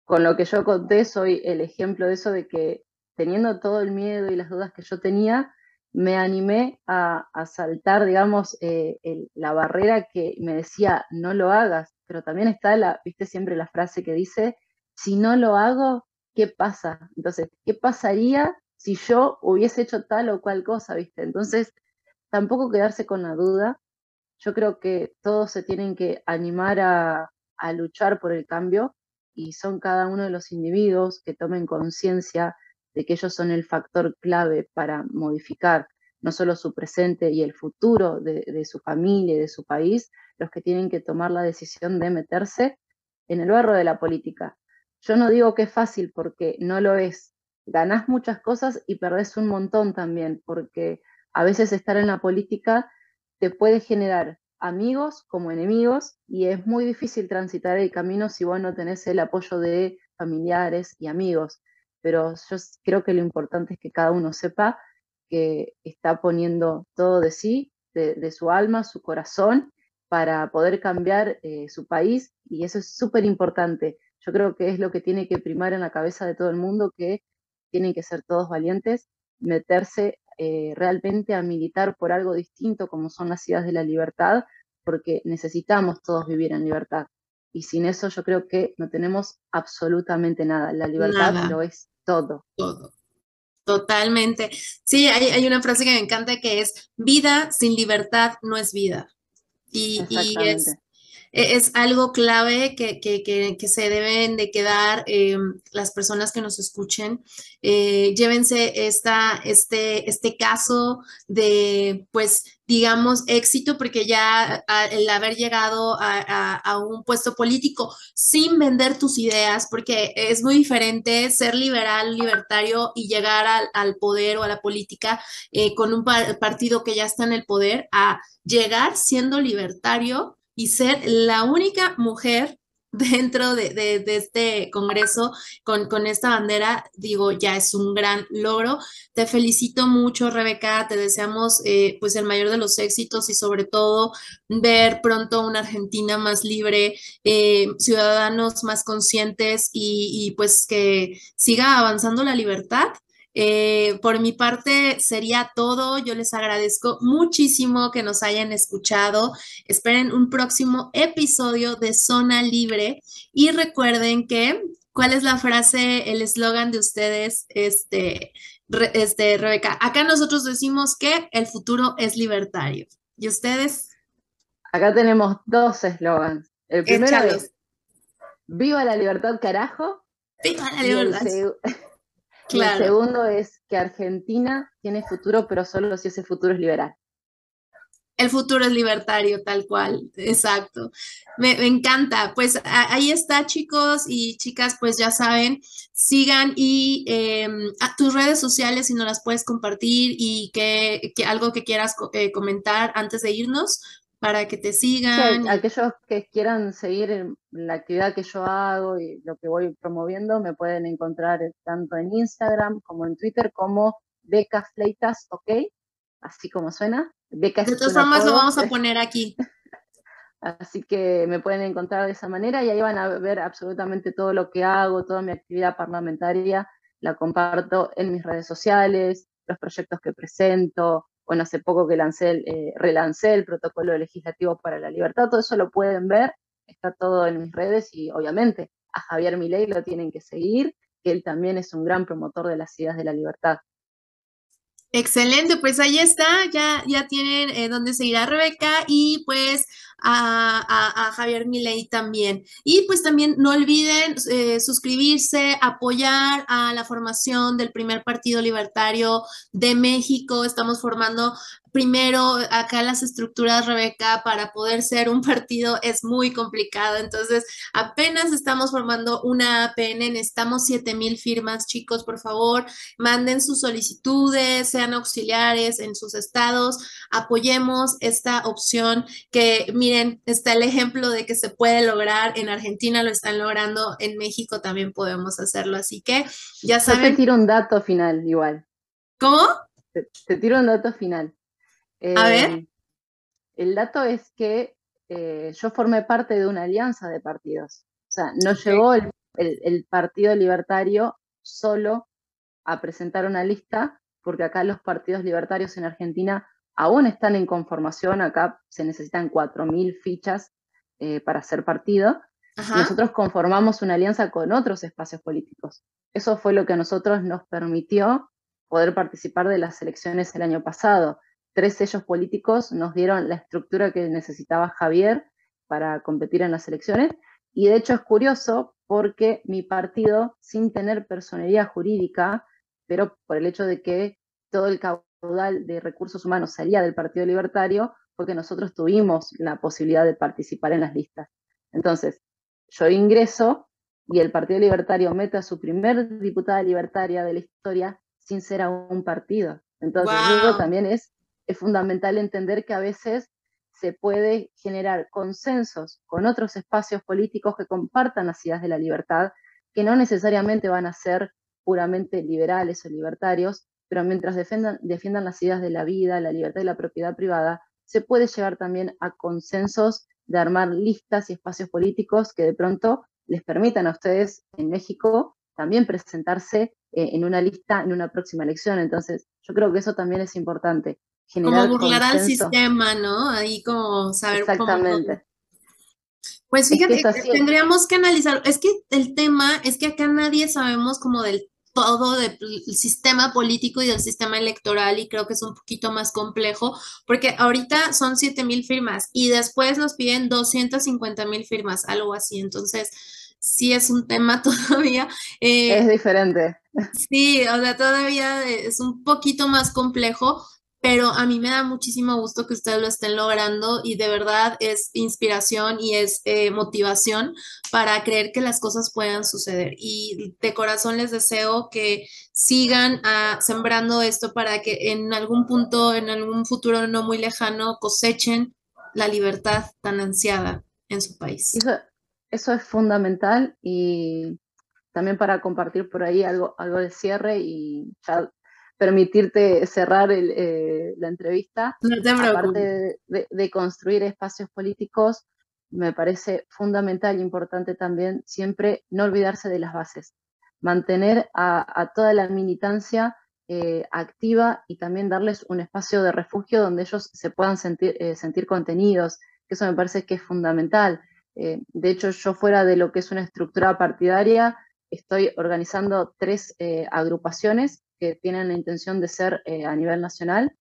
Con lo que yo conté, soy el ejemplo de eso, de que teniendo todo el miedo y las dudas que yo tenía, me animé a, saltar, digamos, eh, la barrera que me decía, no lo hagas, pero también está, la, viste siempre la frase que dice, si no lo hago, ¿qué pasa? Entonces, ¿qué pasaría si yo hubiese hecho tal o cual cosa, viste? Entonces, tampoco quedarse con la duda. Yo creo que todos se tienen que animar a, luchar por el cambio y son cada uno de los individuos que tomen conciencia de que ellos son el factor clave para modificar no solo su presente y el futuro de, su familia y de su país, los que tienen que tomar la decisión de meterse en el barro de la política. Yo no digo que es fácil porque no lo es. Ganás muchas cosas y perdés un montón también, porque a veces estar en la política te puede generar amigos como enemigos y es muy difícil transitar el camino si vos no tenés el apoyo de familiares y amigos. Pero yo creo que lo importante es que cada uno sepa que está poniendo todo de sí, de, su alma, su corazón, para poder cambiar eh, su país y eso es súper importante. Yo creo que es lo que tiene que primar en la cabeza de todo el mundo, que tienen que ser todos valientes, meterse eh, realmente a militar por algo distinto como son las ideas de la libertad, porque necesitamos todos vivir en libertad. Y sin eso yo creo que no tenemos absolutamente nada. La libertad lo es todo. Todo. Totalmente. Sí, hay, una frase que me encanta que es, vida sin libertad no es vida. Y, y es, es algo clave que, se deben de quedar em, las personas que nos escuchen. Eh, llévense esta, este, este caso de, pues, digamos, éxito, porque ya el haber llegado a, un puesto político sin vender tus ideas, porque es muy diferente ser liberal, libertario y llegar al, poder o a la política eh, con un partido que ya está en el poder, a llegar siendo libertario y ser la única mujer [LAUGHS] dentro de, este Congreso con, con, esta bandera, digo, ya es un gran logro. Te felicito mucho, Rebeca, te deseamos eh, pues el mayor de los éxitos y sobre todo ver pronto una Argentina más libre, eh, ciudadanos más conscientes y, y pues que siga avanzando la libertad eh, por mi parte sería todo. Yo les agradezco muchísimo que nos hayan escuchado. Esperen un próximo episodio de Zona Libre y recuerden que, ¿cuál es la frase, el eslogan de ustedes, este, este, Rebeca? Acá nosotros decimos que el futuro es libertario. ¿Y ustedes? Acá tenemos dos eslogans. El primero es Viva la libertad, carajo. Viva la libertad. [LAUGHS] el segundo es que Argentina tiene futuro, pero solo si ese futuro es liberal. El futuro es libertario, tal cual, exacto. Me, encanta. Pues ahí está, chicos y chicas, pues ya saben, sigan y em, a tus redes sociales si no las puedes compartir y que, algo que quieras eh, comentar antes de irnos para que te sigan. aquellos que quieran seguir la actividad que yo hago y lo que voy promoviendo, me pueden encontrar tanto en Instagram como en Twitter como Becas Fleitas, ¿ok? Así como suena. Becas de todas formas lo vamos a [LAUGHS] poner aquí. Así que me pueden encontrar de esa manera y ahí van a ver absolutamente todo lo que hago, toda mi actividad parlamentaria, la comparto en mis redes sociales, los proyectos que presento, bueno, hace poco que lancé, eh, relancé el protocolo legislativo para la libertad, todo eso lo pueden ver, está todo en mis redes y obviamente a Javier Milei lo tienen que seguir, que él también es un gran promotor de las ideas de la libertad. Excelente, pues ahí está, ya, ya tienen eh, dónde seguir a Rebeca y pues a, Javier Milei también. Y pues también no olviden eh, suscribirse, apoyar a la formación del primer partido libertario de México. Estamos formando primero acá las estructuras, Rebeca, para poder ser un partido es muy complicado. Entonces, apenas estamos formando una APN, necesitamos 7 mil firmas, chicos, por favor, manden sus solicitudes, sean auxiliares en sus estados, apoyemos esta opción que, miren, está el ejemplo de que se puede lograr, en Argentina lo están logrando, en México también podemos hacerlo. Así que ya saben. Yo te tiro un dato final, igual. ¿Cómo? te tiro un dato final a ver. Em, el dato es que eh, yo formé parte de una alianza de partidos. O sea, no llegó el, Partido Libertario solo a presentar una lista, porque acá los partidos libertarios en Argentina aún están en conformación, acá se necesitan 4.000 fichas eh, para ser partido. Nosotros conformamos una alianza con otros espacios políticos. Eso fue lo que a nosotros nos permitió poder participar de las elecciones el año pasado tres sellos políticos nos dieron la estructura que necesitaba Javier para competir en las elecciones. Y de hecho es curioso porque mi partido, sin tener personería jurídica, pero por el hecho de que todo el caudal de recursos humanos salía del Partido Libertario, fue que nosotros tuvimos la posibilidad de participar en las listas. Entonces, yo ingreso y el Partido Libertario mete a su primer diputada libertaria de la historia sin ser a un partido. Entonces, eso también es es fundamental entender que a veces se puede generar consensos con otros espacios políticos que compartan las ideas de la libertad, que no necesariamente van a ser puramente liberales o libertarios, pero mientras defiendan, las ideas de la vida, la libertad y la propiedad privada, se puede llegar también a consensos de armar listas y espacios políticos que de pronto les permitan a ustedes en México también presentarse eh, en una lista en una próxima elección. Entonces, yo creo que eso también es importante. Generar como burlar al sistema, ¿no? Ahí como saber Exactamente. Pues fíjate, tendríamos que analizar, es que el tema es que acá nadie sabemos como del todo del sistema político y del sistema electoral y creo que es un poquito más complejo porque ahorita son 7 mil firmas y después nos piden 250 mil firmas, algo así. Entonces, sí es un tema [LAUGHS] todavía. Eh, es diferente. Sí, o sea, todavía es un poquito más complejo, pero a mí me da muchísimo gusto que ustedes lo estén logrando y de verdad es inspiración y es eh, motivación para creer que las cosas puedan suceder. Y de corazón les deseo que sigan ah, sembrando esto para que en algún punto, en algún futuro no muy lejano, cosechen la libertad tan ansiada en su país. Eso es fundamental y también para compartir por ahí algo, algo de cierre y ya permitirte cerrar eh, la entrevista. Aparte de, construir espacios políticos, me parece fundamental e importante también siempre no olvidarse de las bases, mantener a, toda la militancia eh, activa y también darles un espacio de refugio donde ellos se puedan sentir, eh, sentir contenidos, que eso me parece que es fundamental. De hecho, yo fuera de lo que es una estructura partidaria, estoy organizando tres agrupaciones que tienen la intención de ser eh, a nivel nacional.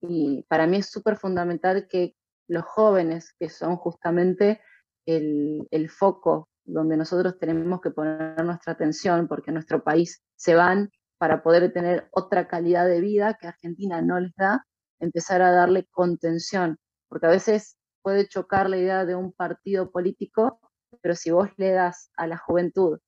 Y para mí es súper fundamental que los jóvenes, que son justamente el, el, foco donde nosotros tenemos que poner nuestra atención, porque nuestro país se van para poder tener otra calidad de vida que Argentina no les da, empezar a darle contención, porque a veces puede chocar la idea de un partido político, pero si vos le das a la juventud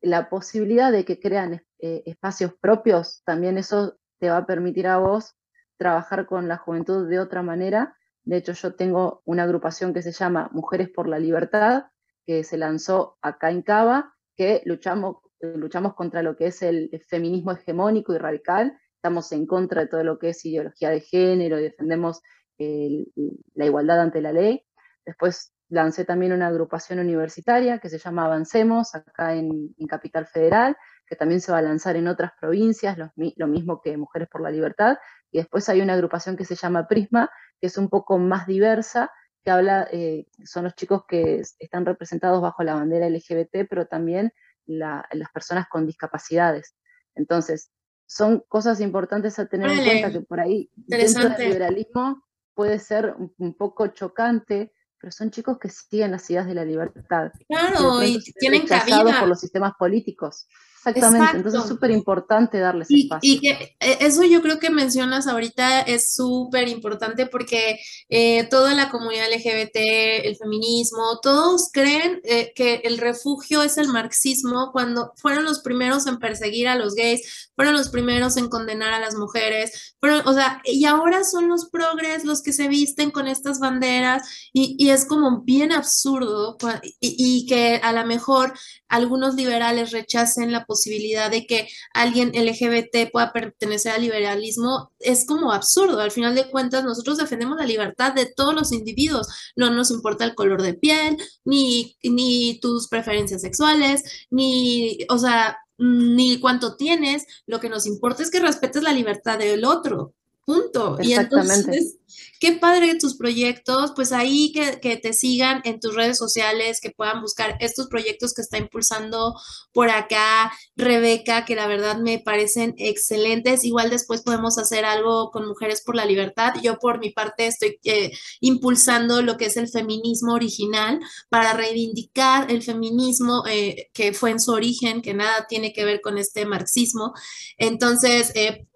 la posibilidad de que crean eh, espacios propios, también eso te va a permitir a vos trabajar con la juventud de otra manera. De hecho, yo tengo una agrupación que se llama Mujeres por la Libertad, que se lanzó acá en Cava, que luchamos, luchamos contra lo que es el feminismo hegemónico y radical, estamos en contra de todo lo que es ideología de género y defendemos la igualdad ante la ley. Después lancé también una agrupación universitaria que se llama Avancemos, acá en, Capital Federal, que también se va a lanzar en otras provincias, lo, mismo que Mujeres por la Libertad. Y después hay una agrupación que se llama Prisma, que es un poco más diversa, que habla, eh, son los chicos que están representados bajo la bandera LGBT, pero también las personas con discapacidades. Entonces, son cosas importantes a tener en cuenta que por ahí dentro del liberalismo puede ser un poco chocante, pero son chicos que siguen las ideas de la libertad. Claro, y tienen cabida. por los sistemas políticos. Exactamente, entonces es súper importante darles espacio. Y que eh, eso yo creo que mencionas ahorita es súper importante porque eh, toda la comunidad LGBT, el feminismo, todos creen eh, que el refugio es el marxismo cuando fueron los primeros en perseguir a los gays, fueron los primeros en condenar a las mujeres, fueron, o sea, y ahora son los progres los que se visten con estas banderas y, y es como bien absurdo y, y que a lo mejor algunos liberales rechacen la posibilidad de que alguien LGBT pueda pertenecer al liberalismo es como absurdo. Al final de cuentas, nosotros defendemos la libertad de todos los individuos. No nos importa el color de piel, ni, ni tus preferencias sexuales, ni, o sea, ni cuánto tienes. Lo que nos importa es que respetes la libertad del otro. Punto. Y entonces, qué padre tus proyectos, pues ahí que, te sigan en tus redes sociales, que puedan buscar estos proyectos que está impulsando por acá Rebeca, que la verdad me parecen excelentes. Igual después podemos hacer algo con Mujeres por la Libertad. Yo por mi parte estoy eh, impulsando lo que es el feminismo original para reivindicar el feminismo eh, que fue en su origen, que nada tiene que ver con este marxismo. Entonces, eh,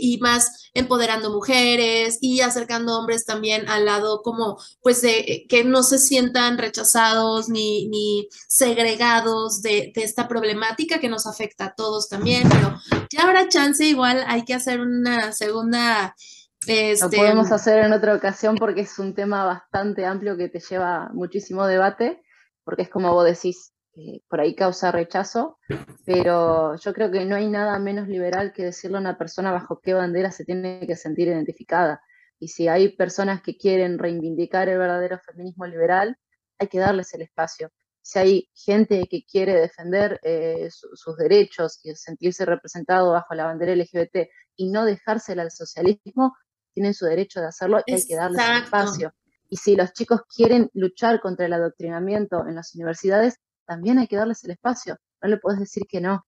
y más empoderando mujeres y acercando hombres también al lado como pues de que no se sientan rechazados ni, ni segregados de, de, esta problemática que nos afecta a todos también, pero ya habrá chance, igual hay que hacer una segunda Lo podemos hacer en otra ocasión porque es un tema bastante amplio que te lleva muchísimo debate, porque es como vos decís, eh, por ahí causa rechazo, pero yo creo que no hay nada menos liberal que decirle a una persona bajo qué bandera se tiene que sentir identificada. Y si hay personas que quieren reivindicar el verdadero feminismo liberal, hay que darles el espacio. Si hay gente que quiere defender eh, sus derechos y sentirse representado bajo la bandera LGBT y no dejársela al socialismo, tienen su derecho de hacerlo y hay que darles el espacio. Y si los chicos quieren luchar contra el adoctrinamiento en las universidades, también hay que darles el espacio. No le puedes decir que no.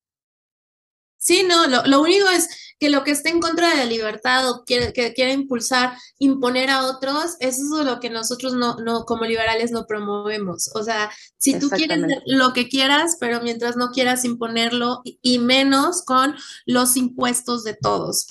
Sí, no, lo, único es que lo que esté en contra de la libertad o quiere, que quiere impulsar, imponer a otros, eso es lo que nosotros no, no como liberales no promovemos. O sea, si tú quieres lo que quieras, pero mientras no quieras imponerlo y, menos con los impuestos de todos.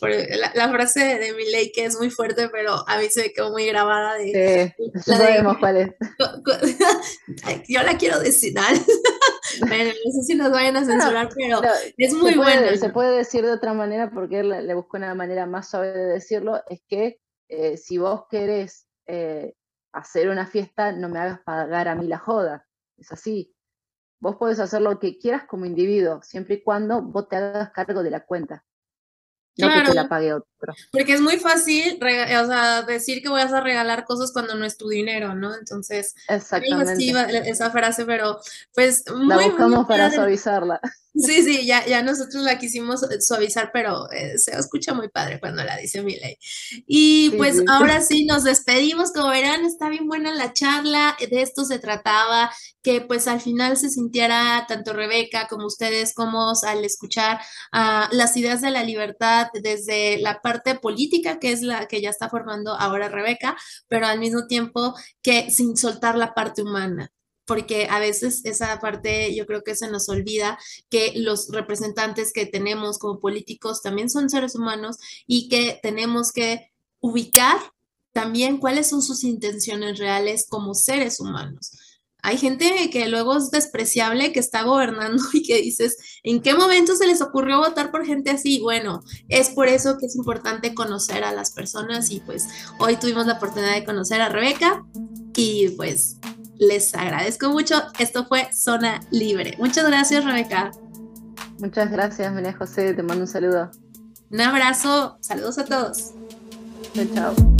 La, frase de, mi ley que es muy fuerte, pero a mí se me quedó muy grabada de... Sí, sabemos cuál es. [LAUGHS] [LAUGHS] Yo la quiero decir, [LAUGHS] bueno, no sé si nos vayan a censurar, pero es muy buena se puede decir de otra manera, porque le, busco una manera más suave de decirlo, es que eh, si vos querés eh, hacer una fiesta, no me hagas pagar a mí la joda. Es así. Vos podés hacer lo que quieras como individuo, siempre y cuando vos te hagas cargo de la cuenta. No que te la pague otro. Porque es muy fácil, o sea, decir que voy a regalar cosas cuando no es tu dinero, ¿no? Entonces, Exactamente. esa frase, pero pues muy, La buscamos para suavizarla. Sí, sí, ya, ya nosotros la quisimos suavizar, pero eh, se escucha muy padre cuando la dice Miley. Y pues ahora sí, nos despedimos. Como verán, está bien buena la charla. De esto se trataba, que pues al final se sintiera tanto Rebeca como ustedes como al escuchar uh, las ideas de la libertad desde la parte política, que es la que ya está formando ahora Rebeca, pero al mismo tiempo que sin soltar la parte humana porque a veces esa parte yo creo que se nos olvida que los representantes que tenemos como políticos también son seres humanos y que tenemos que ubicar también cuáles son sus intenciones reales como seres humanos. Hay gente que luego es despreciable, que está gobernando [LAUGHS] y que dices, ¿en qué momento se les ocurrió votar por gente así? Bueno, es por eso que es importante conocer a las personas y pues hoy tuvimos la oportunidad de conocer a Rebeca y pues les agradezco mucho. Esto fue Zona Libre. Muchas gracias, Rebeca. Muchas gracias, María José. Te mando un saludo. Un abrazo. Saludos a todos. Chao, chao.